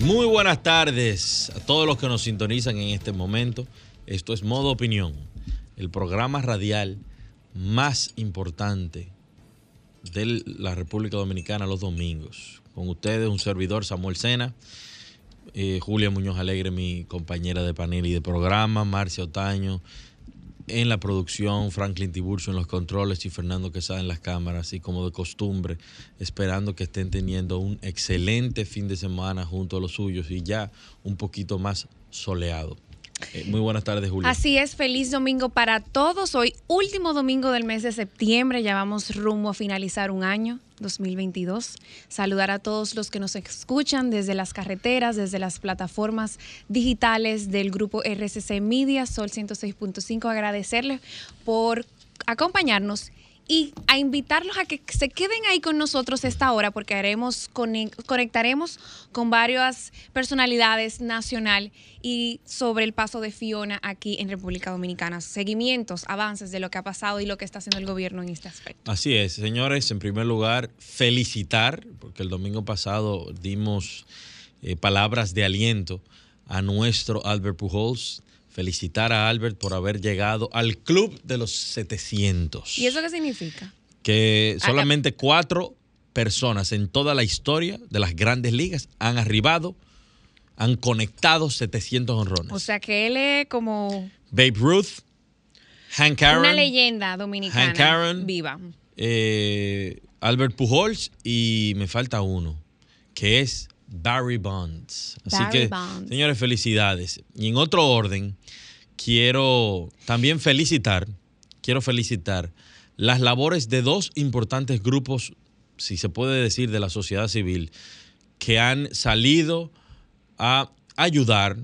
Muy buenas tardes a todos los que nos sintonizan en este momento. Esto es Modo Opinión, el programa radial más importante de la República Dominicana los domingos. Con ustedes un servidor Samuel Sena eh, Julia Muñoz Alegre, mi compañera de panel y de programa, Marcia Otaño en la producción, Franklin Tiburcio en los controles y Fernando Quesada en las cámaras, así como de costumbre, esperando que estén teniendo un excelente fin de semana junto a los suyos y ya un poquito más soleado. Eh, muy buenas tardes, Julia. Así es, feliz domingo para todos. Hoy, último domingo del mes de septiembre, ya vamos rumbo a finalizar un año. 2022. Saludar a todos los que nos escuchan desde las carreteras, desde las plataformas digitales del grupo RCC Media, Sol 106.5. Agradecerles por acompañarnos y a invitarlos a que se queden ahí con nosotros esta hora porque haremos conectaremos con varias personalidades nacional y sobre el paso de Fiona aquí en República Dominicana, seguimientos, avances de lo que ha pasado y lo que está haciendo el gobierno en este aspecto. Así es, señores, en primer lugar, felicitar porque el domingo pasado dimos eh, palabras de aliento a nuestro Albert Pujols felicitar a Albert por haber llegado al club de los 700. ¿Y eso qué significa? Que solamente cuatro personas en toda la historia de las grandes ligas han arribado, han conectado 700 honrones. O sea que él es como... Babe Ruth, Hank Aaron. Una leyenda dominicana. Hank Aaron. Viva. Eh, Albert Pujols y me falta uno, que es Barry Bonds. Así que, señores, felicidades. Y en otro orden, quiero también felicitar, quiero felicitar las labores de dos importantes grupos, si se puede decir, de la sociedad civil, que han salido a ayudar,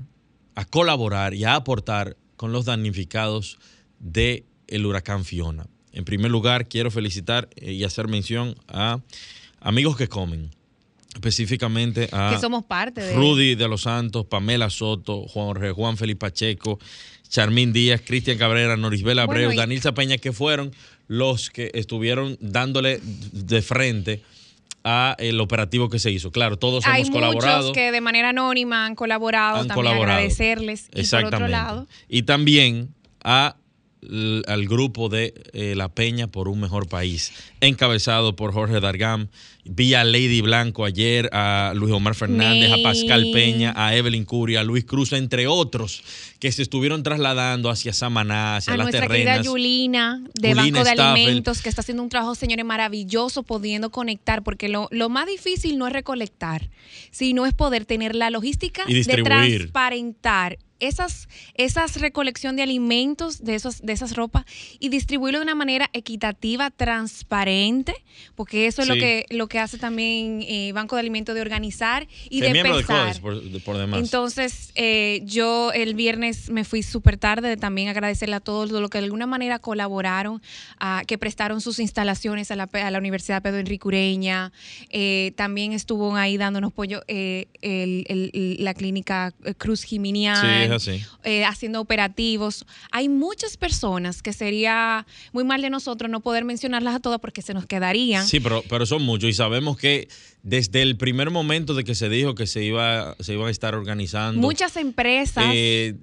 a colaborar y a aportar con los damnificados del el huracán Fiona. En primer lugar, quiero felicitar y hacer mención a amigos que comen específicamente a que somos parte de Rudy de los Santos, Pamela Soto, Juan Juan Felipe Pacheco, Charmín Díaz, Cristian Cabrera, Norisbel Abreu, Daniel Danil Zapeña, que fueron los que estuvieron dándole de frente a el operativo que se hizo. Claro, todos hemos colaborado. Hay muchos que de manera anónima han colaborado, también agradecerles. Y por otro lado. Y también a al grupo de eh, La Peña por un mejor país, encabezado por Jorge Dargam, vía Lady Blanco ayer, a Luis Omar Fernández, a Pascal Peña, a Evelyn Curia, a Luis Cruz, entre otros, que se estuvieron trasladando hacia Samaná, hacia a las nuestra terrenas. Querida Yulina, de Banco de Alimentos, que está haciendo un trabajo, señores, maravilloso, pudiendo conectar, porque lo, lo, más difícil no es recolectar, sino es poder tener la logística de transparentar esas, esas recolección de alimentos, de, esos, de esas ropas, y distribuirlo de una manera equitativa, transparente, porque eso es lo, que, lo que hace también eh, Banco de Alimentos de organizar y de pesar. Entonces, eh, yo el viernes me fui súper tarde, también agradecerle a todos los que de alguna manera colaboraron, a, que prestaron sus instalaciones a la, a la Universidad Pedro Enrique Ureña, eh, también estuvo ahí dándonos apoyo el, el, la clínica Cruz Jiminián. Eh, haciendo operativos. Hay muchas personas que sería muy mal de nosotros no poder mencionarlas a todas porque se nos quedarían. Sí, pero, pero son muchos y sabemos que desde el primer momento de que se dijo que se iba se iban a estar organizando. Muchas empresas eh,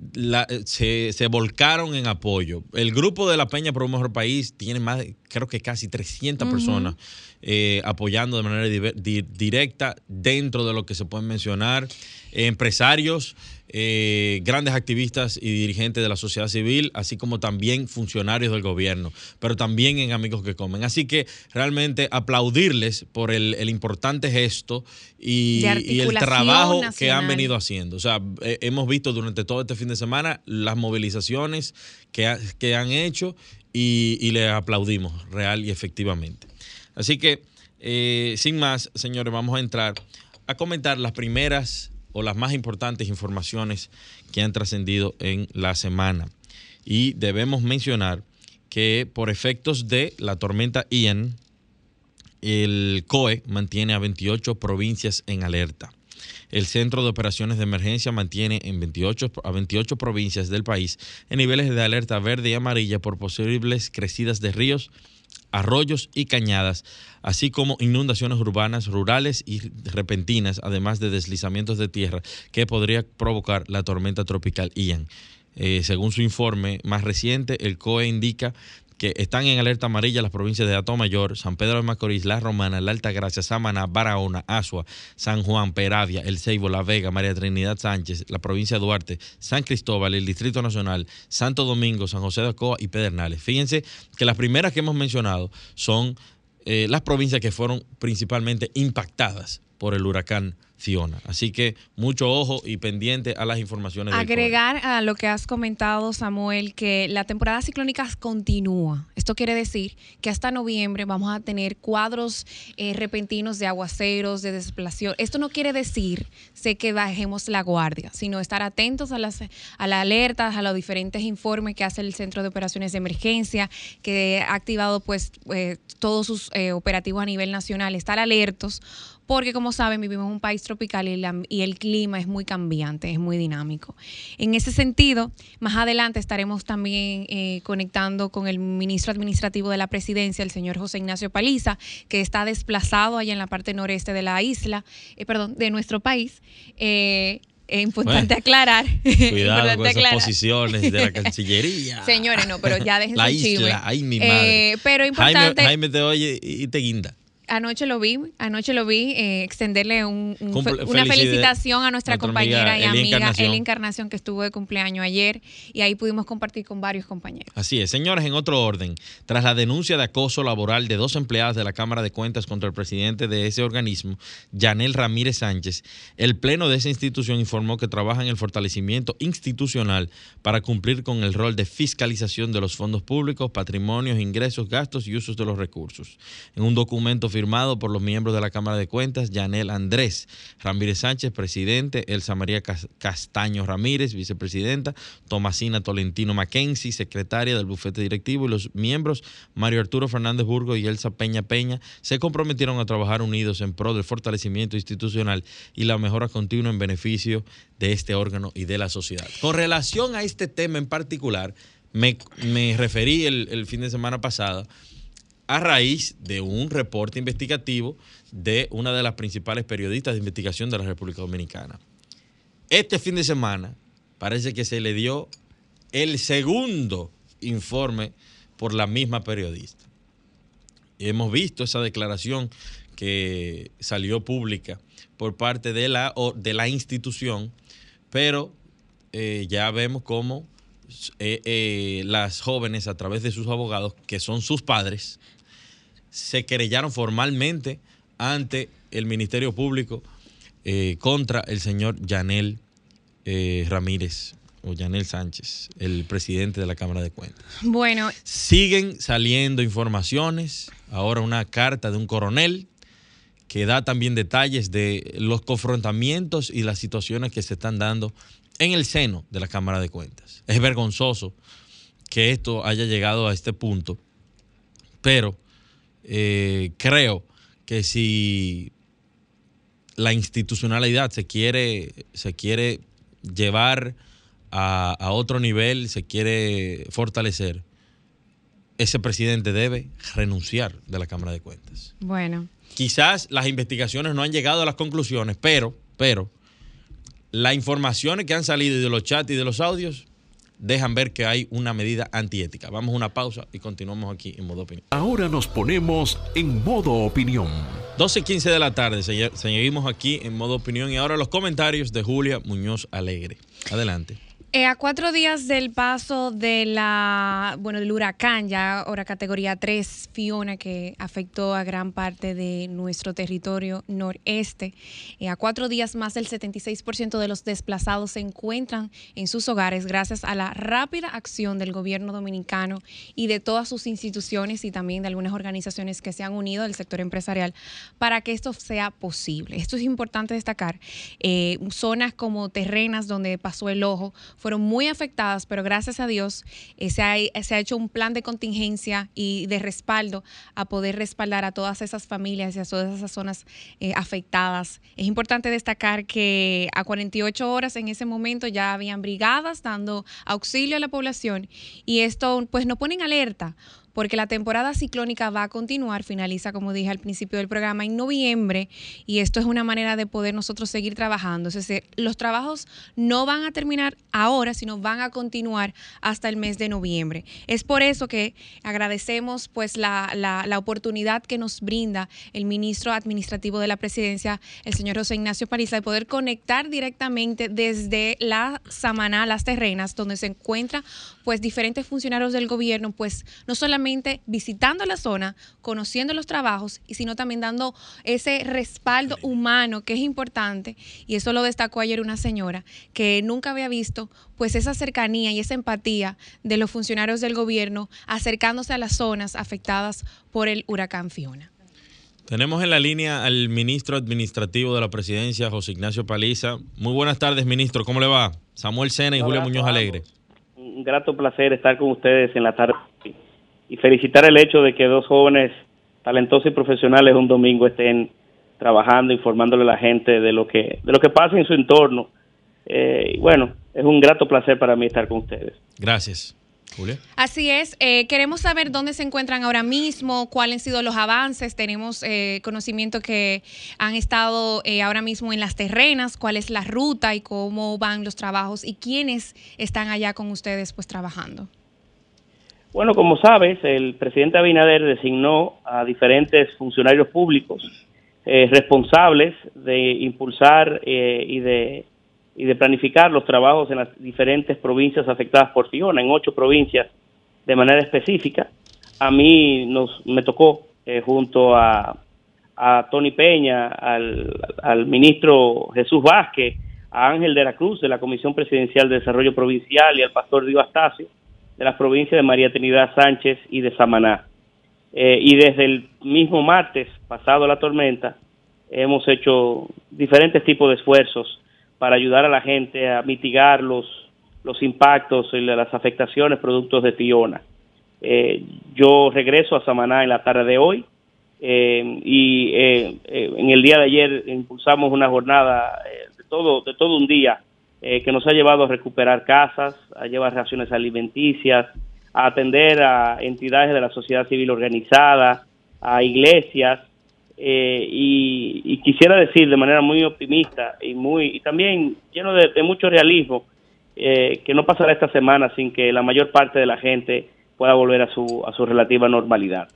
se, volcaron en apoyo. El grupo de la Peña por un mejor país tiene más, creo que casi 300 personas eh, apoyando de manera directa dentro de lo que se pueden mencionar. empresarios eh, grandes activistas y dirigentes de la sociedad civil, así como también funcionarios del gobierno, pero también en Amigos que Comen. Así que realmente aplaudirles por el, importante gesto y, el trabajo que han venido haciendo. O sea, eh, hemos visto durante todo este fin de semana las movilizaciones que, que han hecho y, y les aplaudimos real y efectivamente. Así que, eh, sin más, señores, vamos a entrar a comentar las primeras o las más importantes informaciones que han trascendido en la semana. Y debemos mencionar que por efectos de la tormenta Ian, el COE mantiene a 28 provincias en alerta. El Centro de Operaciones de Emergencia mantiene en 28, a 28 provincias del país en niveles de alerta verde y amarilla por posibles crecidas de ríos, arroyos y cañadas, así como inundaciones urbanas, rurales y repentinas, además de deslizamientos de tierra que podría provocar la tormenta tropical Ian. Eh, según su informe más reciente, el COE indica que están en alerta amarilla las provincias de Atomayor, San Pedro de Macorís, La Romana, La Altagracia, Samaná, Barahona, Asua, San Juan, Peravia, El Ceibo, La Vega, María Trinidad Sánchez, la provincia de Duarte, San Cristóbal, el Distrito Nacional, Santo Domingo, San José de Acoa y Pedernales. Fíjense que las primeras que hemos mencionado son eh, las provincias que fueron principalmente impactadas por el huracán Así que mucho ojo y pendiente a las informaciones. Agregar a lo que has comentado, Samuel, que la temporada ciclónica continúa. Esto quiere decir que hasta noviembre vamos a tener cuadros eh, repentinos de aguaceros, de desplación. Esto no quiere decir sé que bajemos la guardia, sino estar atentos a las, a las alertas, a los diferentes informes que hace el Centro de Operaciones de Emergencia, que ha activado pues eh, todos sus eh, operativos a nivel nacional, estar alertos porque como saben vivimos en un país tropical y, el clima es muy cambiante, es muy dinámico. En ese sentido, más adelante estaremos también eh, conectando con el ministro administrativo de la presidencia, el señor José Ignacio Paliza, que está desplazado allá en la parte noreste de la isla, eh, perdón, de nuestro país. Eh, es importante aclarar. Cuidado con esas posiciones de la Cancillería. Señores, no, pero ya déjense La isla, ay mi madre. pero importante. Jaime, Jaime te oye y te guinda anoche lo vi, anoche lo vi, eh, extenderle una felicitación a nuestra compañera y amiga Encarnación. Encarnación, que estuvo de cumpleaños ayer, y ahí pudimos compartir con varios compañeros. Así es, señores, en otro orden, tras la denuncia de acoso laboral de dos empleadas de la Cámara de Cuentas contra el presidente de ese organismo, Yanel Ramírez Sánchez, el Pleno de esa institución informó que trabaja en el fortalecimiento institucional para cumplir con el rol de fiscalización de los fondos públicos, patrimonios, ingresos, gastos y usos de los recursos. En un documento firmado por los miembros de la Cámara de Cuentas, Yanel Andrés Ramírez Sánchez, presidente, Elsa María Castaño Ramírez, vicepresidenta, Tomasina Tolentino Mackenzie, secretaria del bufete directivo, y los miembros Mario Arturo Fernández Burgo y Elsa Peña Peña se comprometieron a trabajar unidos en pro del fortalecimiento institucional y la mejora continua en beneficio de este órgano y de la sociedad. Con relación a este tema en particular, me, referí el, el fin de semana pasado a raíz de un reporte investigativo de una de las principales periodistas de investigación de la República Dominicana. Este fin de semana parece que se le dio el segundo informe por la misma periodista. hemos visto esa declaración que salió pública por parte de la, de la institución, pero eh, ya vemos cómo eh, eh, las jóvenes, a través de sus abogados, que son sus padres, se querellaron formalmente ante el Ministerio Público eh, contra el señor Yanel eh, Ramírez o Yanel Sánchez, el presidente de la Cámara de Cuentas. Bueno. Siguen saliendo informaciones, ahora una carta de un coronel que da también detalles de los confrontamientos y las situaciones que se están dando en el seno de la Cámara de Cuentas. Es vergonzoso que esto haya llegado a este punto, pero eh, creo que si la institucionalidad se quiere, se quiere llevar a, a, otro nivel, se quiere fortalecer, ese presidente debe renunciar de la Cámara de Cuentas. Bueno. Quizás las investigaciones no han llegado a las conclusiones, pero, pero, las informaciones que han salido de los chats y de los audios dejan ver que hay una medida antiética. Vamos a una pausa y continuamos aquí en modo opinión. Ahora nos ponemos en modo opinión. 12 y 15 de la tarde, seguimos aquí en modo opinión y ahora los comentarios de Julia Muñoz Alegre. Adelante. Eh, a cuatro días del paso de la, bueno, del huracán, ya ahora categoría 3, Fiona, que afectó a gran parte de nuestro territorio noreste, eh, a cuatro días más del 76% de los desplazados se encuentran en sus hogares gracias a la rápida acción del gobierno dominicano y de todas sus instituciones y también de algunas organizaciones que se han unido al sector empresarial para que esto sea posible. Esto es importante destacar. Eh, zonas como terrenas donde pasó el ojo, fueron muy afectadas, pero gracias a Dios eh, se, ha, hecho un plan de contingencia y de respaldo a poder respaldar a todas esas familias y a todas esas zonas eh, afectadas. Es importante destacar que a 48 horas en ese momento ya habían brigadas dando auxilio a la población y esto pues no pone en alerta porque la temporada ciclónica va a continuar, finaliza, como dije al principio del programa, en noviembre, y esto es una manera de poder nosotros seguir trabajando. Es decir, los trabajos no van a terminar ahora, sino van a continuar hasta el mes de noviembre. Es por eso que agradecemos pues la, la, oportunidad que nos brinda el ministro administrativo de la presidencia, el señor José Ignacio Pariza, de poder conectar directamente desde la Samaná, las terrenas, donde se encuentran pues diferentes funcionarios del gobierno, pues no solamente visitando la zona, conociendo los trabajos, y sino también dando ese respaldo humano que es importante. Y eso lo destacó ayer una señora que nunca había visto pues esa cercanía y esa empatía de los funcionarios del gobierno acercándose a las zonas afectadas por el huracán Fiona. Tenemos en la línea al ministro administrativo de la presidencia, José Ignacio Paliza. Muy buenas tardes, ministro. ¿Cómo le va? Samuel Sena y Julio Muñoz Alegre. Un grato placer estar con ustedes en la tarde y felicitar el hecho de que dos jóvenes talentosos y profesionales un domingo estén trabajando, informándole a la gente de lo que, de lo que pasa en su entorno. Eh, y bueno, es un grato placer para mí estar con ustedes. Gracias. Julia. Así es, eh, queremos saber dónde se encuentran ahora mismo, cuáles han sido los avances. Tenemos eh, conocimiento que han estado ahora mismo en las terrenas, cuál es la ruta y cómo van los trabajos y quiénes están allá con ustedes pues trabajando. Bueno, como sabes, el presidente Abinader designó a diferentes funcionarios públicos eh, responsables de impulsar eh, y, de, y de planificar los trabajos en las diferentes provincias afectadas por Fiona, en ocho provincias de manera específica. A mí nos, me tocó, eh, junto a, a Tony Peña, al, ministro Jesús Vázquez, a Ángel de la Cruz de la Comisión Presidencial de Desarrollo Provincial y al pastor Dio Astacio, de las provincias de María Trinidad Sánchez y de Samaná. Eh, y desde el mismo martes pasado la tormenta, hemos hecho diferentes tipos de esfuerzos para ayudar a la gente a mitigar los, los impactos y las afectaciones productos de Fiona. Eh, yo regreso a Samaná en la tarde de hoy eh, y en el día de ayer impulsamos una jornada de todo de todo un día eh, que nos ha llevado a recuperar casas, a llevar raciones alimenticias, a atender a entidades de la sociedad civil organizada, a iglesias, eh, y, quisiera decir de manera muy optimista y muy y también lleno de, mucho realismo eh, que no pasará esta semana sin que la mayor parte de la gente pueda volver a su, a su relativa normalidad.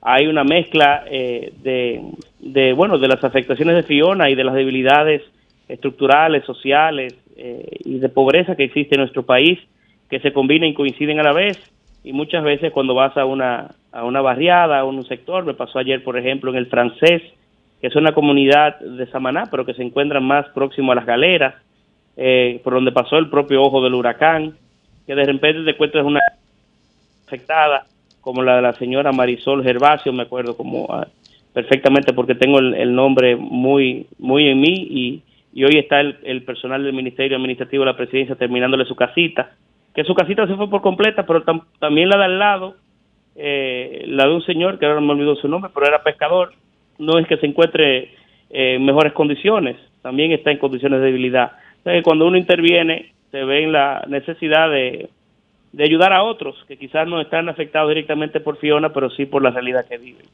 Hay una mezcla de, de, bueno, de las afectaciones de Fiona y de las debilidades estructurales, sociales, eh, y de pobreza que existe en nuestro país, que se combinan y coinciden a la vez. Y muchas veces cuando vas a una, a una barriada, a un sector, me pasó ayer, por ejemplo, en el francés, que es una comunidad de Samaná, pero que se encuentra más próximo a las galeras, eh, por donde pasó el propio ojo del huracán, que de repente te encuentras una afectada, como la de la señora Marisol Gervasio, me acuerdo como ah, perfectamente porque tengo el, el, nombre muy, muy en mí y, y hoy está el, personal del Ministerio Administrativo de la Presidencia terminándole su casita, que su casita se fue por completa, pero también la de al lado, eh, la de un señor, que ahora no me olvidó su nombre, pero era pescador, no es que se encuentre eh, en mejores condiciones, también está en condiciones de debilidad. Entonces, cuando uno interviene, se ve en la necesidad de, de ayudar a otros que quizás no están afectados directamente por Fiona, pero sí por la realidad que viven.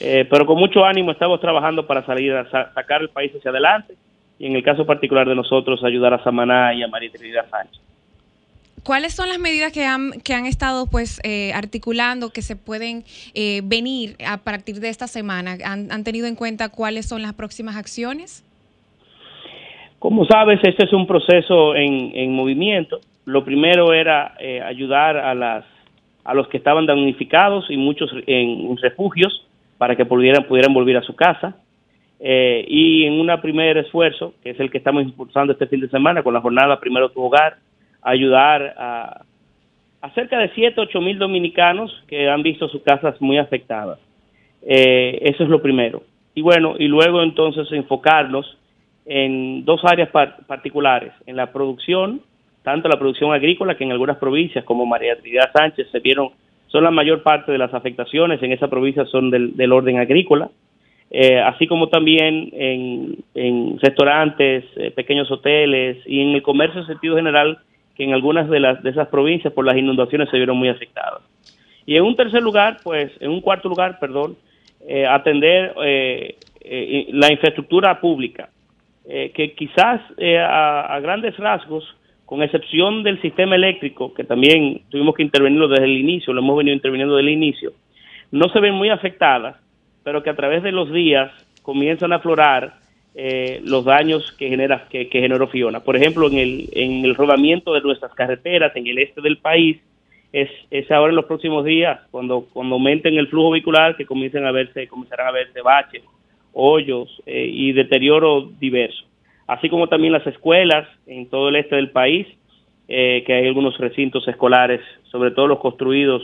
Eh, pero con mucho ánimo estamos trabajando para salir a sacar el país hacia adelante y en el caso particular de nosotros ayudar a Samaná y a María Trinidad Sánchez. ¿Cuáles son las medidas que han, que han estado pues eh, articulando que se pueden eh, venir a partir de esta semana? ¿Han, ¿Han, tenido en cuenta cuáles son las próximas acciones? Como sabes, este es un proceso en, en movimiento. Lo primero era ayudar a, las, a los que estaban damnificados y muchos en, refugios para que pudieran, pudieran volver a su casa. Y en un primer esfuerzo, que es el que estamos impulsando este fin de semana con la jornada Primero tu Hogar, ayudar a, a cerca de 7, 8 mil dominicanos que han visto sus casas muy afectadas. Eh, eso es lo primero. Y bueno, y luego entonces enfocarnos en dos áreas particulares, en la producción, tanto la producción agrícola que en algunas provincias como María Trinidad Sánchez se vieron, son la mayor parte de las afectaciones en esa provincia son del, orden agrícola, eh, así como también en, restaurantes, eh, pequeños hoteles y en el comercio en sentido general que en algunas de, las, de esas provincias por las inundaciones se vieron muy afectadas. Y en un tercer lugar, pues, en un cuarto lugar, perdón, eh, atender eh, eh, la infraestructura pública, que quizás a, grandes rasgos, con excepción del sistema eléctrico, que también tuvimos que intervenirlo desde el inicio, lo hemos venido interviniendo desde el inicio, no se ven muy afectadas, pero que a través de los días comienzan a aflorar eh, los daños que genera que, generó Fiona. Por ejemplo, en el, en el rodamiento de nuestras carreteras en el este del país, es, es ahora en los próximos días, cuando, cuando aumenten el flujo vehicular, que comiencen a verse, comenzarán a verse baches, hoyos eh, y deterioro diverso. Así como también las escuelas en todo el este del país, eh, que hay algunos recintos escolares, sobre todo los construidos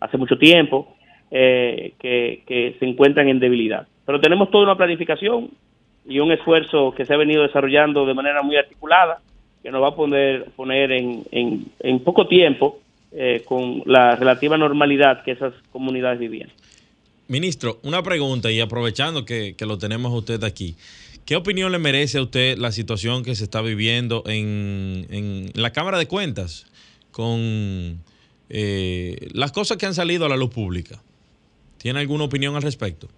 hace mucho tiempo, que, que se encuentran en debilidad. Pero tenemos toda una planificación, y un esfuerzo que se ha venido desarrollando de manera muy articulada, que nos va a poner, poner en, en, poco tiempo eh, con la relativa normalidad que esas comunidades vivían. Ministro, una pregunta y aprovechando que, lo tenemos usted aquí. ¿Qué opinión le merece a usted la situación que se está viviendo en, en la Cámara de Cuentas con eh, las cosas que han salido a la luz pública? ¿Tiene alguna opinión al respecto?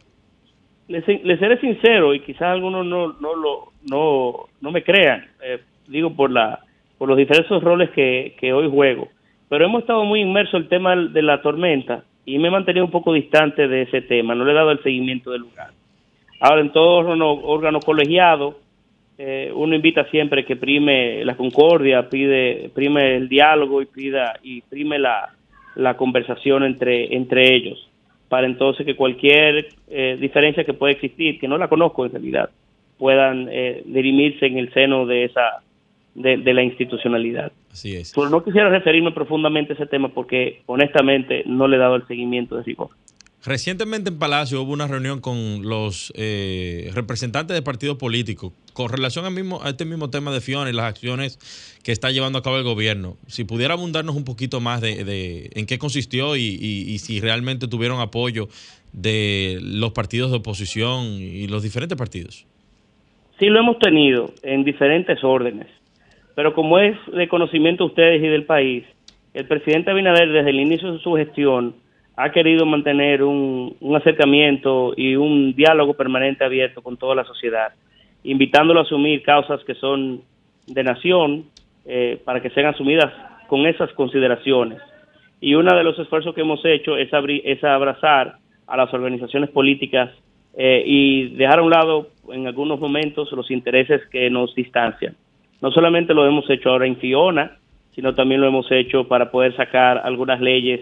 les, seré sincero y quizás algunos no, no, lo, no, no me crean, eh, digo por, la, por los diversos roles que, que hoy juego, pero hemos estado muy inmersos en el tema de la tormenta y me he mantenido un poco distante de ese tema, no le he dado el seguimiento del lugar. Ahora, en todo órgano colegiado, eh, uno invita siempre que prime la concordia, pide, prime el diálogo y pida y prime la, la conversación entre, entre ellos para entonces que cualquier eh, diferencia que pueda existir, que no la conozco en realidad, puedan eh, dirimirse en el seno de esa de, la institucionalidad. Así es. Pero no quisiera referirme profundamente a ese tema porque honestamente no le he dado el seguimiento de rigor. Recientemente en Palacio hubo una reunión con los eh, representantes de partidos políticos con relación al mismo, a este mismo tema de Fiona y las acciones que está llevando a cabo el gobierno. Si pudiera abundarnos un poquito más de, en qué consistió y, si realmente tuvieron apoyo de los partidos de oposición y los diferentes partidos. Sí, lo hemos tenido en diferentes órdenes, pero como es de conocimiento de ustedes y del país, el presidente Abinader desde el inicio de su gestión ha querido mantener un, acercamiento y un diálogo permanente abierto con toda la sociedad, invitándolo a asumir causas que son de nación eh, para que sean asumidas con esas consideraciones. Y uno de los esfuerzos que hemos hecho es, abrazar a las organizaciones políticas eh, y dejar a un lado en algunos momentos los intereses que nos distancian. No solamente lo hemos hecho ahora en Fiona, sino también lo hemos hecho para poder sacar algunas leyes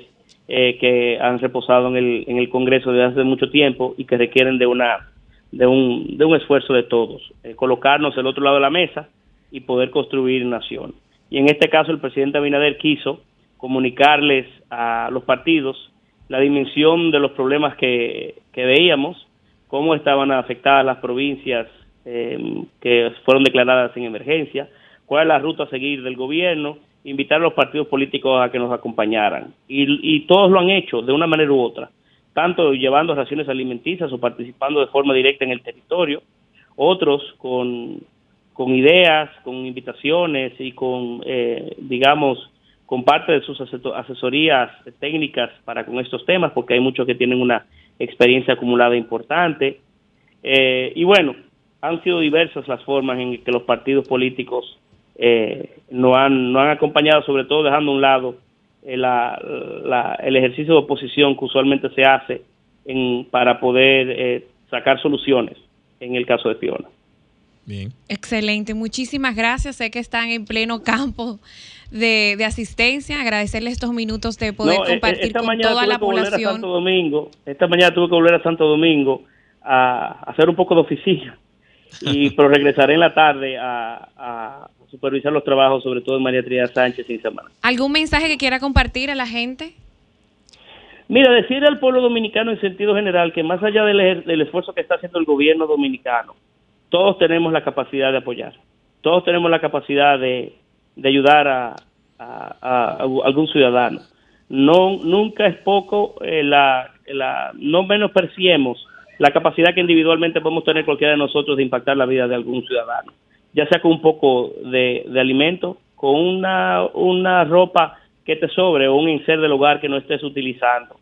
eh, que han reposado en el, en el Congreso desde hace mucho tiempo y que requieren de una de un, de un esfuerzo de todos, eh, colocarnos al otro lado de la mesa y poder construir nación. Y en este caso el presidente Abinader quiso comunicarles a los partidos la dimensión de los problemas que, que veíamos, cómo estaban afectadas las provincias eh, que fueron declaradas en emergencia, cuál es la ruta a seguir del gobierno invitar a los partidos políticos a que nos acompañaran. Y, todos lo han hecho de una manera u otra, tanto llevando raciones alimenticias o participando de forma directa en el territorio, otros con, con ideas, con invitaciones y con, eh, digamos, con parte de sus asesorías técnicas para con estos temas, porque hay muchos que tienen una experiencia acumulada importante. Eh, y bueno, han sido diversas las formas en que los partidos políticos eh, no han, no han acompañado, sobre todo dejando a un lado eh, el ejercicio de oposición que usualmente se hace en, para poder eh, sacar soluciones en el caso de Fiona. Bien. Excelente, muchísimas gracias. Sé que están en pleno campo de, asistencia. Agradecerles estos minutos de poder e, e, compartir con toda la población. Santo Domingo, esta mañana tuve que volver a Santo Domingo a, hacer un poco de oficina, y, pero regresaré en la tarde a, supervisar los trabajos, sobre todo en María Trinidad Sánchez y semana. ¿Algún mensaje que quiera compartir a la gente? Mira, decir al pueblo dominicano en sentido general que más allá del esfuerzo que está haciendo el gobierno dominicano, todos tenemos la capacidad de apoyar, todos tenemos la capacidad de, ayudar a, algún ciudadano. No, nunca es poco, eh, la, la, no menospreciemos la capacidad que individualmente podemos tener cualquiera de nosotros de impactar la vida de algún ciudadano, ya sea con un poco de, de alimento, con una, una ropa que te sobre o un inser del hogar que no estés utilizando.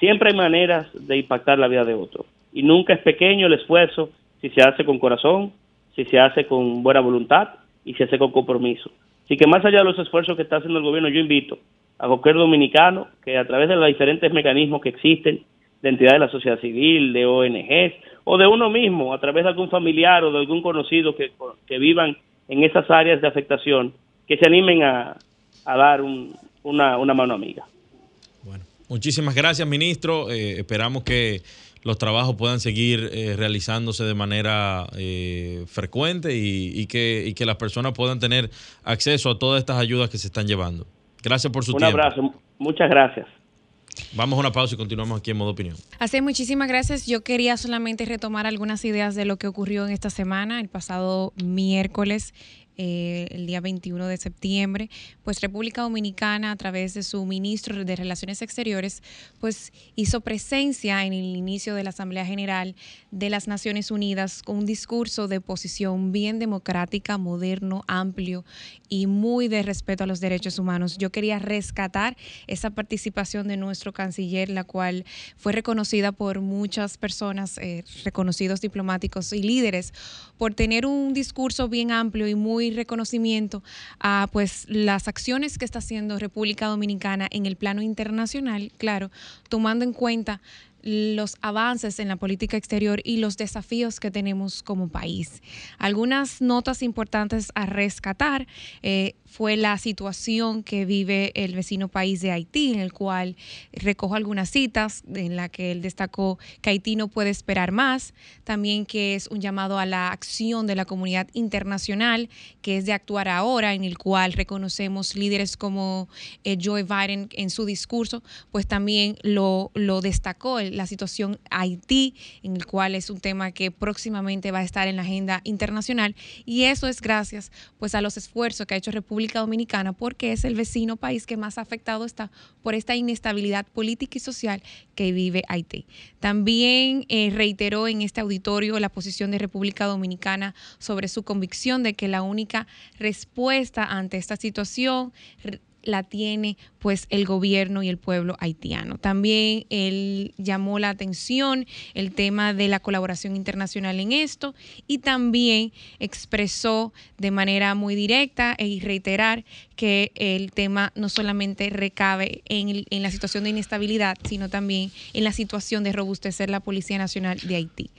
Siempre hay maneras de impactar la vida de otro. Y nunca es pequeño el esfuerzo si se hace con corazón, si se hace con buena voluntad y se hace con compromiso. Así que más allá de los esfuerzos que está haciendo el gobierno, yo invito a cualquier dominicano que a través de los diferentes mecanismos que existen, de entidades de la sociedad civil, de ONGs, o de uno mismo, a través de algún familiar o de algún conocido que, que vivan en esas áreas de afectación, que se animen a, dar una, una mano amiga. Bueno, muchísimas gracias, ministro. Eh, esperamos que los trabajos puedan seguir eh, realizándose de manera eh, frecuente y, que, que las personas puedan tener acceso a todas estas ayudas que se están llevando. Gracias por su tiempo. Un abrazo, muchas gracias. Vamos a una pausa y continuamos aquí en modo opinión. Así, muchísimas gracias. Yo quería solamente retomar algunas ideas de lo que ocurrió en esta semana, el pasado miércoles eh, el día 21 de septiembre, pues República Dominicana a través de su ministro de Relaciones Exteriores, pues hizo presencia en el inicio de la Asamblea General de las Naciones Unidas con un discurso de posición bien democrática, moderno, amplio y muy de respeto a los derechos humanos. Yo quería rescatar esa participación de nuestro canciller, la cual fue reconocida por muchas personas, eh, reconocidos diplomáticos y líderes, por tener un discurso bien amplio y muy reconocimiento a pues las acciones que está haciendo República Dominicana en el plano internacional, claro, tomando en cuenta los avances en la política exterior y los desafíos que tenemos como país. Algunas notas importantes a rescatar eh, fue la situación que vive el vecino país de Haití, en el cual recojo algunas citas en la que él destacó que Haití no puede esperar más, también que es un llamado a la acción de la comunidad internacional, que es de actuar ahora, en el cual reconocemos líderes como eh, Joe Biden en su discurso, pues también lo, lo destacó la situación Haití, en el cual es un tema que próximamente va a estar en la agenda internacional, y eso es gracias pues a los esfuerzos que ha hecho República Dominicana porque es el vecino país que más afectado está por esta inestabilidad política y social que vive Haití. También eh, reiteró en este auditorio la posición de República Dominicana sobre su convicción de que la única respuesta ante esta situación la tiene pues el gobierno y el pueblo haitiano. También él llamó la atención el tema de la colaboración internacional en esto y también expresó de manera muy directa e reiterar que el tema no solamente recabe en, en la situación de inestabilidad, sino también en la situación de robustecer la Policía Nacional de Haití.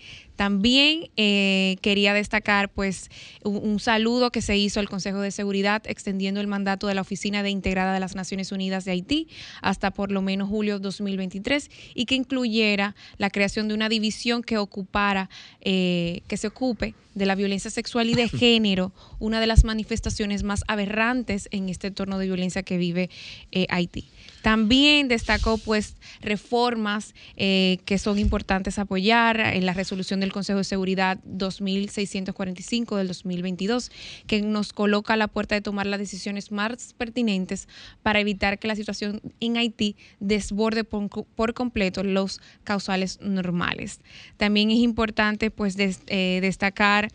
También eh, quería destacar pues un, saludo que se hizo al Consejo de Seguridad extendiendo el mandato de la Oficina de Integrada de las Naciones Unidas de Haití hasta por lo menos julio 2023 y que incluyera la creación de una división que ocupara, eh, que se ocupe de la violencia sexual y de género, una de las manifestaciones más aberrantes en este entorno de violencia que vive eh, Haití. También destacó pues reformas eh, que son importantes apoyar en la resolución del Consejo de Seguridad 2645 del 2022, que nos coloca a la puerta de tomar las decisiones más pertinentes para evitar que la situación en Haití desborde por, completo los causales normales. También es importante pues eh, destacar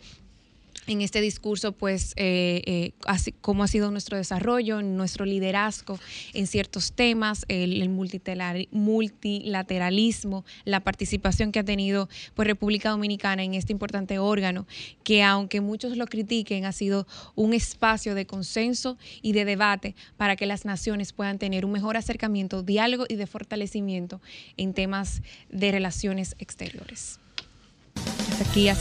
en este discurso, pues, eh, eh, cómo ha sido nuestro desarrollo, nuestro liderazgo en ciertos temas, el, multilateralismo, la participación que ha tenido pues, República Dominicana en este importante órgano, que aunque muchos lo critiquen, ha sido un espacio de consenso y de debate para que las naciones puedan tener un mejor acercamiento, diálogo y de fortalecimiento en temas de relaciones exteriores. Aquí ha.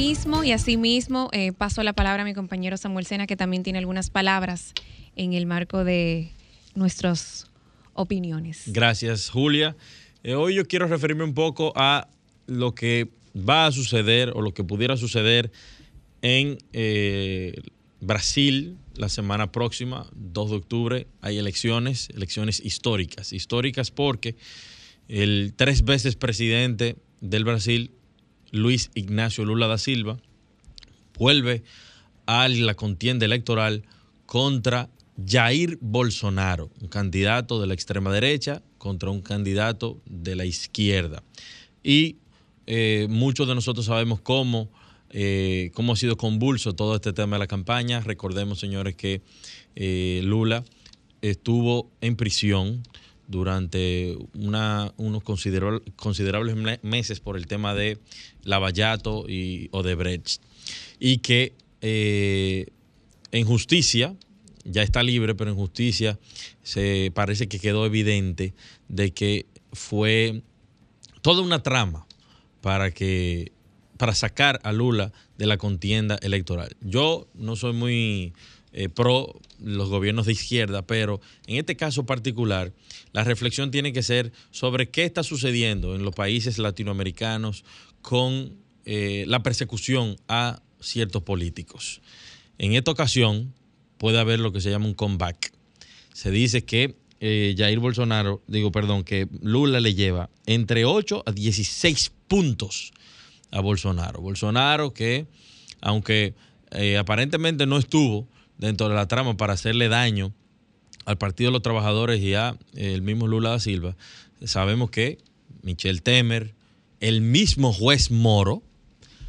Mismo y así mismo eh, paso la palabra a mi compañero Samuel Sena, que también tiene algunas palabras en el marco de nuestras opiniones. Gracias, Julia. Eh, hoy yo quiero referirme un poco a lo que va a suceder o lo que pudiera suceder en eh, Brasil la semana próxima, 2 de octubre, hay elecciones, elecciones históricas. Históricas porque el tres veces presidente del Brasil, Luis Ignacio Lula da Silva, vuelve a la contienda electoral contra Jair Bolsonaro, un candidato de la extrema derecha contra un candidato de la izquierda. Y eh, muchos de nosotros sabemos cómo, eh, cómo ha sido convulso todo este tema de la campaña. Recordemos, señores, que eh, Lula estuvo en prisión durante unos considerables meses por el tema de Lavallato y Odebrecht. Y que en justicia, ya está libre, pero en justicia se parece que quedó evidente de que fue toda una trama para que para sacar a Lula de la contienda electoral. Yo no soy muy eh, pro los gobiernos de izquierda, pero en este caso particular, la reflexión tiene que ser sobre qué está sucediendo en los países latinoamericanos con eh, la persecución a ciertos políticos. En esta ocasión, puede haber lo que se llama un comeback. Se dice que eh, Jair Bolsonaro, digo, perdón, que Lula le lleva entre 8 a 16 puntos a Bolsonaro. Bolsonaro que, aunque aparentemente no estuvo dentro de la trama para hacerle daño al Partido de los Trabajadores y a eh, el mismo Lula da Silva, sabemos que Michel Temer, el mismo juez Moro,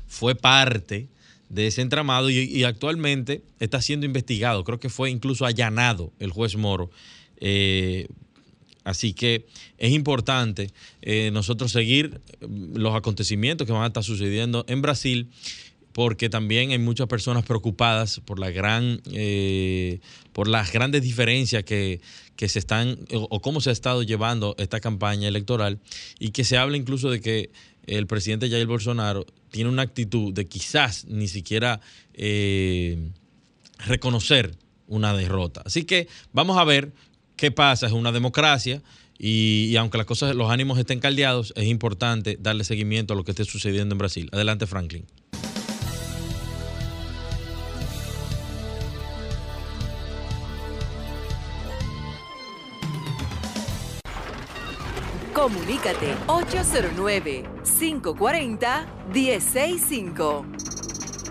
fue parte de ese entramado y, actualmente está siendo investigado. Creo que fue incluso allanado el juez Moro. Eh, así que es importante eh, nosotros seguir los acontecimientos que van a estar sucediendo en Brasil porque también hay muchas personas preocupadas por la gran eh, por las grandes diferencias que, que se están o, cómo se ha estado llevando esta campaña electoral y que se habla incluso de que el presidente Jair Bolsonaro tiene una actitud de quizás ni siquiera eh, reconocer una derrota. Así que vamos a ver qué pasa. Es una democracia y, y, aunque las cosas, los ánimos estén caldeados, es importante darle seguimiento a lo que esté sucediendo en Brasil. Adelante, Franklin. Comunícate 809-540-1065.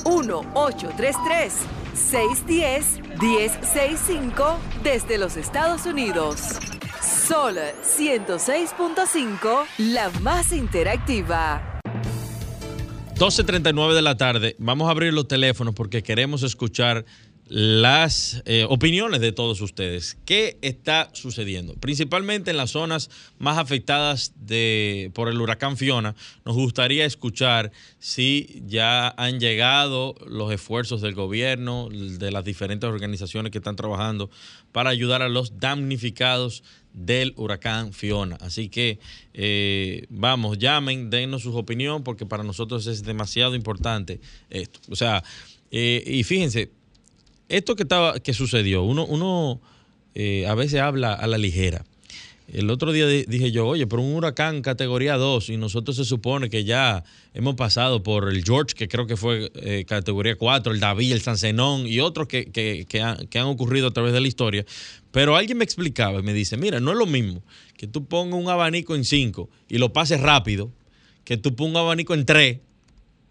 1-833-610-1065 desde los Estados Unidos. Sol 106.5, la más interactiva. 12.39 de la tarde. Vamos a abrir los teléfonos porque queremos escuchar las eh, opiniones de todos ustedes. ¿Qué está sucediendo? Principalmente en las zonas más afectadas de, por el huracán Fiona, nos gustaría escuchar si ya han llegado los esfuerzos del gobierno, de las diferentes organizaciones que están trabajando para ayudar a los damnificados del huracán Fiona. Así que eh, vamos, llamen, dennos su opinión porque para nosotros es demasiado importante esto. O sea, eh, y fíjense, esto que, estaba, que sucedió, uno, uno eh, a veces habla a la ligera. El otro día dije yo, oye, pero un huracán categoría 2 y nosotros se supone que ya hemos pasado por el George, que creo que fue eh, categoría 4, el David, el San Zenón y otros que, que, que, han ocurrido a través de la historia. Pero alguien me explicaba y me dice, mira, no es lo mismo que tú pongas un abanico en 5 y lo pases rápido, que tú pongas un abanico en 3,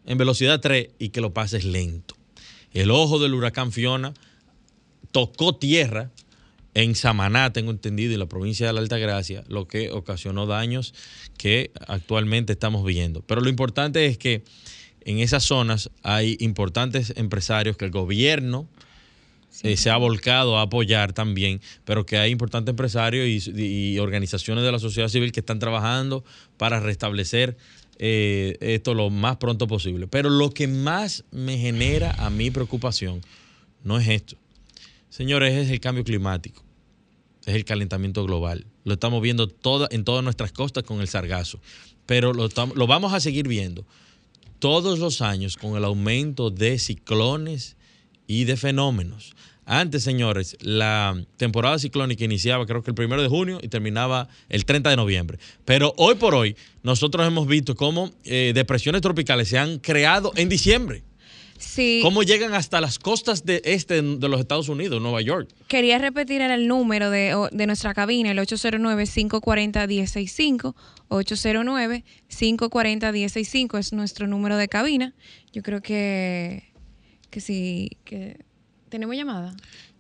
en velocidad 3 y que lo pases lento. El ojo del huracán Fiona tocó tierra en Samaná, tengo entendido, en la provincia de la Alta Gracia, lo que ocasionó daños que actualmente estamos viendo. Pero lo importante es que en esas zonas hay importantes empresarios que el gobierno eh, se ha volcado a apoyar también, pero que hay importantes empresarios y organizaciones de la sociedad civil que están trabajando para restablecer eh, esto lo más pronto posible. Pero lo que más me genera a mi preocupación no es esto. Señores, es el cambio climático, es el calentamiento global. Lo estamos viendo toda, en todas nuestras costas con el sargazo, pero lo, lo vamos a seguir viendo. todos los años con el aumento de ciclones y de fenómenos. Antes, señores, la temporada ciclónica iniciaba creo que el primero de junio y terminaba el 30 de noviembre. Pero hoy por hoy nosotros hemos visto cómo eh, depresiones tropicales se han creado en diciembre. Sí. ¿Cómo llegan hasta las costas de este de los Estados Unidos, Nueva York? Quería repetir el número de, de nuestra cabina, el 809-540-165. 809-540-165 es nuestro número de cabina. Yo creo que, que sí, que ¿Tenemos llamada?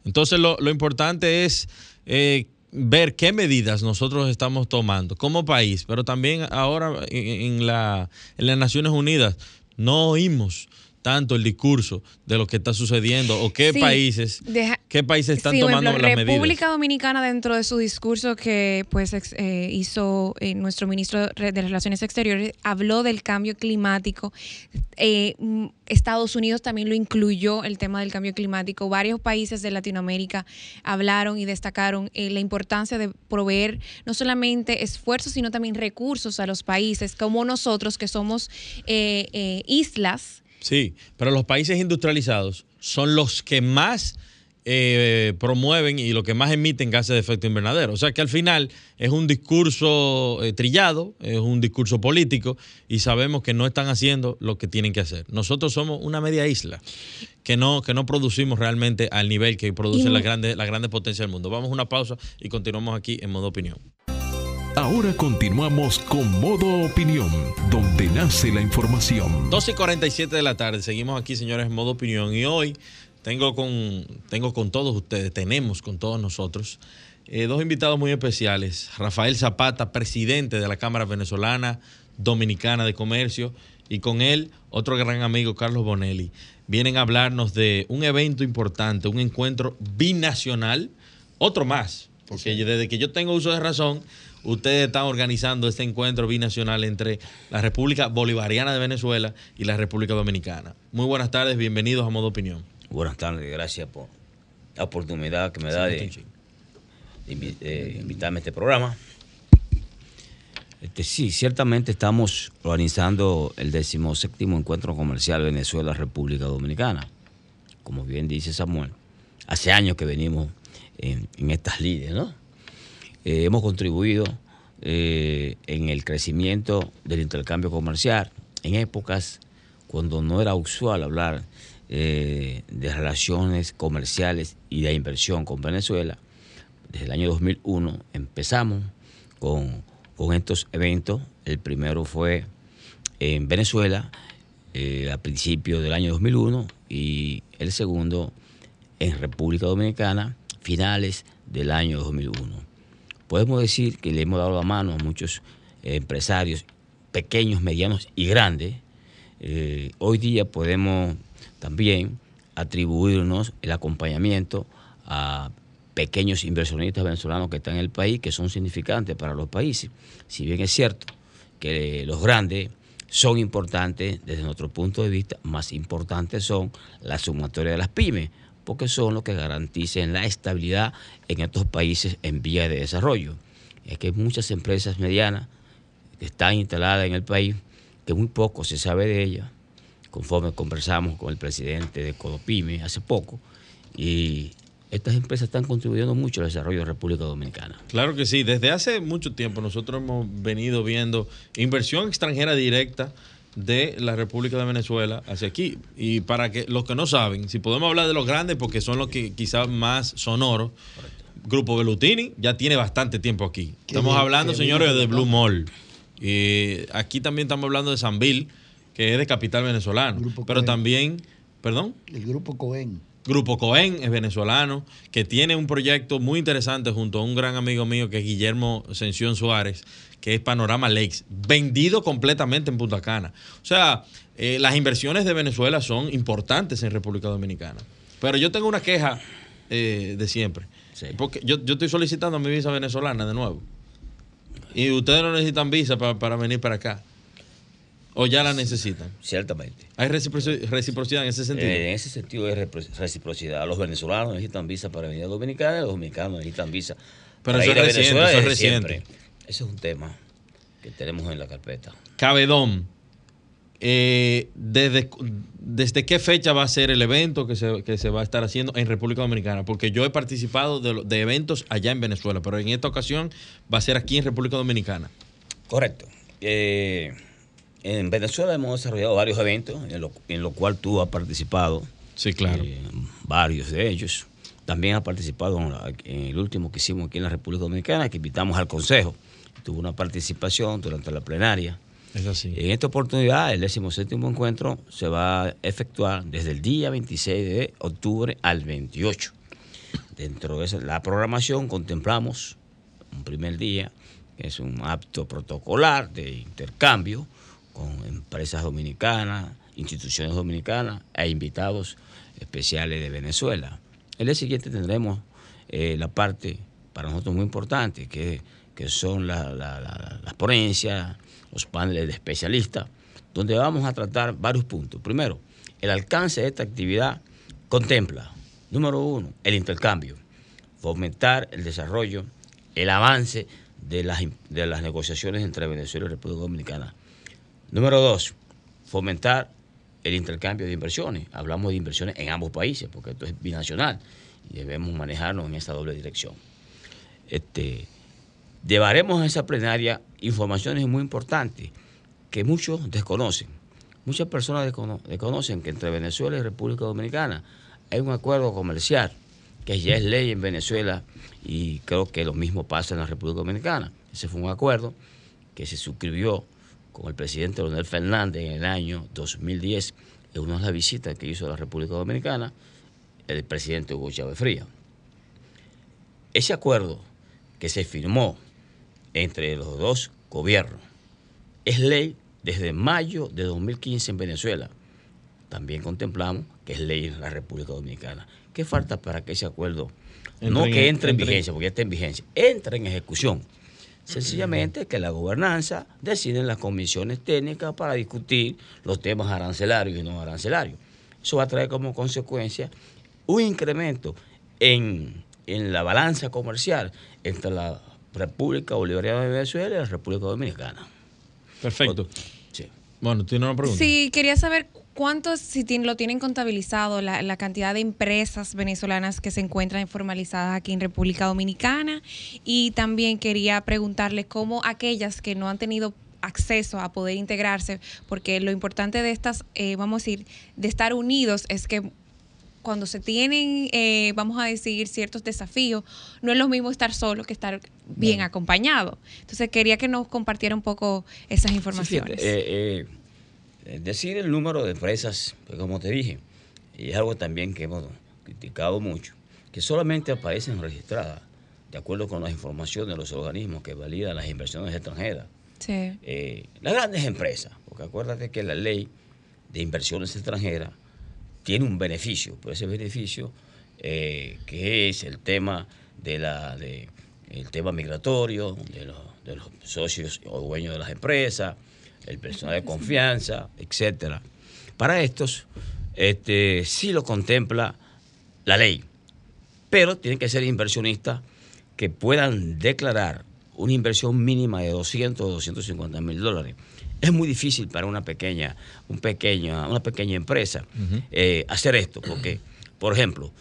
Entonces lo, importante es eh, ver qué medidas nosotros estamos tomando como país, pero también ahora en, la, en las Naciones Unidas no oímos tanto el discurso de lo que está sucediendo o qué países qué países están tomando las medidas. República Dominicana dentro de su discurso que pues eh, hizo eh, nuestro ministro de Relaciones Exteriores habló del cambio climático. Eh, mm, Estados Unidos también lo incluyó el tema del cambio climático. Varios países de Latinoamérica hablaron y destacaron la importancia de proveer no solamente esfuerzos sino también recursos a los países como nosotros que somos islas Sí, pero los países industrializados son los que más eh, promueven y los que más emiten gases de efecto invernadero. O sea que al final es un discurso eh, trillado, es un discurso político y sabemos que no están haciendo lo que tienen que hacer. Nosotros somos una media isla que no, que no producimos realmente al nivel que producen las grandes, las grandes potencias del mundo. Vamos a una pausa y continuamos aquí en modo opinión. Ahora continuamos con Modo Opinión, donde nace la información. 12 y 47 de la tarde, seguimos aquí, señores, en Modo Opinión. Y hoy tengo con, tengo con todos ustedes, tenemos con todos nosotros, eh, dos invitados muy especiales. Rafael Zapata, presidente de la Cámara Venezolana Dominicana de Comercio, y con él otro gran amigo, Carlos Bonelli. Vienen a hablarnos de un evento importante, un encuentro binacional, otro más, porque desde que yo tengo uso de razón, ustedes están organizando este encuentro binacional entre la República Bolivariana de Venezuela y la República Dominicana. Muy buenas tardes, bienvenidos a Modo Opinión. Buenas tardes, gracias por la oportunidad que me da de, invitarme a este programa. Este, sí, ciertamente estamos organizando el decimoséptimo encuentro comercial Venezuela-República Dominicana. Como bien dice Samuel, hace años que venimos en, en estas líneas, ¿no? Eh, hemos contribuido eh, en el crecimiento del intercambio comercial en épocas cuando no era usual hablar eh, de relaciones comerciales y de inversión con Venezuela. Desde el año 2001 empezamos con, estos eventos. El primero fue en Venezuela a principios del año 2001 y el segundo en República Dominicana finales del año 2001 podemos decir que le hemos dado la mano a muchos eh, empresarios pequeños, medianos y grandes. Eh, hoy día podemos también atribuirnos el acompañamiento a pequeños inversionistas venezolanos que están en el país, que son significantes para los países. Si bien es cierto que los grandes son importantes desde nuestro punto de vista, más importantes son las sumatorias de las pymes, porque son los que garanticen la estabilidad en estos países en vía de desarrollo. Es que hay muchas empresas medianas que están instaladas en el país, que muy poco se sabe de ellas, conforme conversamos con el presidente de Codopime hace poco, y estas empresas están contribuyendo mucho al desarrollo de la República Dominicana. Claro que sí, desde hace mucho tiempo nosotros hemos venido viendo inversión extranjera directa de la República de Venezuela hacia aquí. Y para que los que no saben, si podemos hablar de los grandes, porque son los que quizás más sonoros, Grupo Belutini ya tiene bastante tiempo aquí. estamos hablando, señores, de Blue Mall. Y aquí también estamos hablando de Sanville, que es de capital venezolano. pero también, perdón. El Grupo Cohen. Grupo Cohen es venezolano, que tiene un proyecto muy interesante junto a un gran amigo mío que es Guillermo Sención Suárez, que es Panorama Lakes, vendido completamente en Punta Cana. O sea, eh, las inversiones de Venezuela son importantes en República Dominicana. Pero yo tengo una queja eh, de siempre. Porque yo, estoy solicitando mi visa venezolana de nuevo. Y ustedes no necesitan visa para venir para acá. ¿O ya la necesitan? Ciertamente. ¿Hay reciprocidad en ese sentido? Eh, en ese sentido hay reciprocidad. Los venezolanos necesitan visa para venir a Dominicana y los dominicanos necesitan visa Pero eso, es reciente, eso es reciente. Ese es un tema que tenemos en la carpeta. Cabedón. eh, desde, ¿desde qué fecha va a ser el evento que se, va a estar haciendo en República Dominicana? Porque yo he participado de, eventos allá en Venezuela, pero en esta ocasión va a ser aquí en República Dominicana. Correcto. Eh, en Venezuela hemos desarrollado varios eventos en lo, en lo cual tú has participado. Sí, claro. Eh, varios de ellos. También has participado en el último que hicimos aquí en la República Dominicana, que invitamos al Consejo. Tuvo una participación durante la plenaria es así. En esta oportunidad, el 17 encuentro se va a efectuar desde el día 26 de octubre al 28. Dentro de la programación contemplamos un primer día, que es un acto protocolar de intercambio con empresas dominicanas, instituciones dominicanas e invitados especiales de Venezuela. El día siguiente tendremos eh, la parte para nosotros muy importante, que, que son las ponencias, los paneles de especialistas, donde vamos a tratar varios puntos. Primero, el alcance de esta actividad contempla, número uno, el intercambio, fomentar el desarrollo, el avance de las, de las negociaciones entre Venezuela y República Dominicana. Número dos, fomentar el intercambio de inversiones. Hablamos de inversiones en ambos países, porque esto es binacional y debemos manejarnos en esa doble dirección. Este, llevaremos a esa plenaria informaciones muy importantes que muchos desconocen. Muchas personas desconocen que entre Venezuela y República Dominicana hay un acuerdo comercial que ya es ley en Venezuela y creo que lo mismo pasa en la República Dominicana. Ese fue un acuerdo que se suscribió con el presidente Leonel Fernández en el año 2010 en una de las visitas que hizo a la República Dominicana el presidente Hugo Chávez Fría. Ese acuerdo que se firmó entre los dos gobiernos. Es ley desde mayo de 2015 en Venezuela. También contemplamos que es ley en la República Dominicana. ¿Qué falta para que ese acuerdo, no que entre en vigencia, porque ya está en vigencia, entre en ejecución? Sencillamente que la gobernanza decide en las comisiones técnicas para discutir los temas arancelarios y no arancelarios. Eso va a traer como consecuencia un incremento en, en la balanza comercial entre la República Bolivariana de Venezuela y la República Dominicana. Perfecto. Sí. Bueno, tú no pregunta. Sí, quería saber cuántos, si lo tienen contabilizado, la, cantidad de empresas venezolanas que se encuentran formalizadas aquí en República Dominicana. Y también quería preguntarle cómo aquellas que no han tenido acceso a poder integrarse, porque lo importante de estas, eh, vamos a decir, de estar unidos es que cuando se tienen, eh, vamos a decir, ciertos desafíos, no es lo mismo estar solo que estar bien acompañado. Entonces quería que nos compartiera un poco esas informaciones. Eh, eh, decir el número de empresas, pues como te dije, y es algo también que hemos criticado mucho, que solamente aparecen registradas de acuerdo con las informaciones de los organismos que validan las inversiones extranjeras. Sí. las grandes empresas, porque acuérdate que la ley de inversiones extranjeras tiene un beneficio, pero ese beneficio eh, que es el tema de la de, el tema migratorio, de los, de los socios o dueños de las empresas, el personal de confianza, etcétera. Para estos, este, sí lo contempla la ley, pero tienen que ser inversionistas que puedan declarar una inversión mínima de 200 o 250 mil dólares es muy difícil para una pequeña, un pequeño, una pequeña empresa eh, hacer esto, porque, por ejemplo,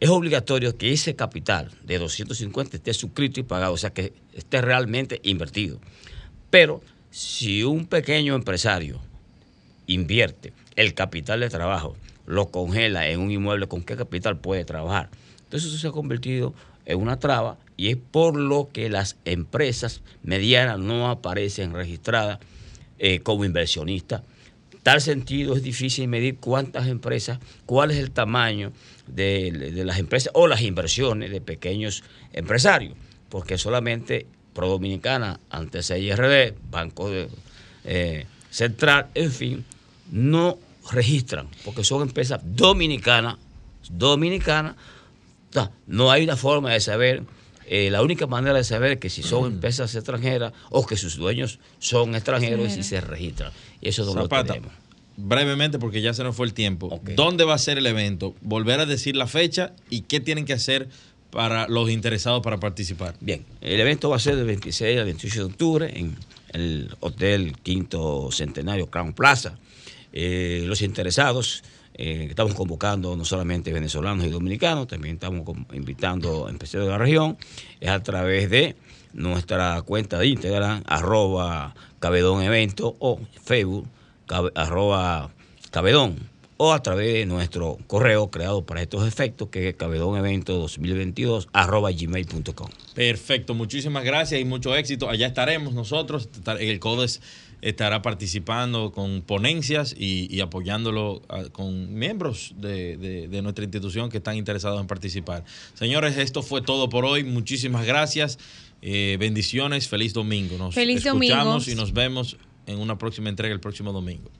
es obligatorio que ese capital de 250 esté suscrito y pagado, o sea, que esté realmente invertido. Pero si un pequeño empresario invierte el capital de trabajo, lo congela en un inmueble, ¿con qué capital puede trabajar? Entonces eso se ha convertido en una traba y es por lo que las empresas medianas no aparecen registradas eh, como inversionista. Tal sentido es difícil medir cuántas empresas, cuál es el tamaño de, las empresas o las inversiones de pequeños empresarios, porque solamente Pro Dominicana, antes IRD, Banco eh, Central, en fin, no registran, porque son empresas dominicanas, dominicanas, no hay una forma de saber eh, la única manera de saber que si son empresas extranjeras o que sus dueños son extranjeros es si se registran. Y eso no lo tenemos. Brevemente, porque ya se nos fue el tiempo. ¿Dónde va a ser el evento? Volver a decir la fecha y qué tienen que hacer para los interesados para participar. Bien, el evento va a ser del 26 al 28 de octubre en, el Hotel Quinto Centenario Crown Plaza. Eh, los interesados, eh, estamos convocando no solamente venezolanos y dominicanos, también estamos invitando a empresarios de la región, es a través de nuestra cuenta de Instagram, arroba Cabedón o Facebook, arroba Cabedón o a través de nuestro correo creado para estos efectos, que es cabedonevento 2022 arroba gmail.com. Perfecto, muchísimas gracias y mucho éxito. Allá estaremos nosotros. El CODES estará participando con ponencias y, apoyándolo con miembros de, nuestra institución que están interesados en participar. Señores, esto fue todo por hoy. Muchísimas gracias. Eh, bendiciones. Feliz domingo. Nos Feliz escuchamos y nos vemos en una próxima entrega el próximo domingo.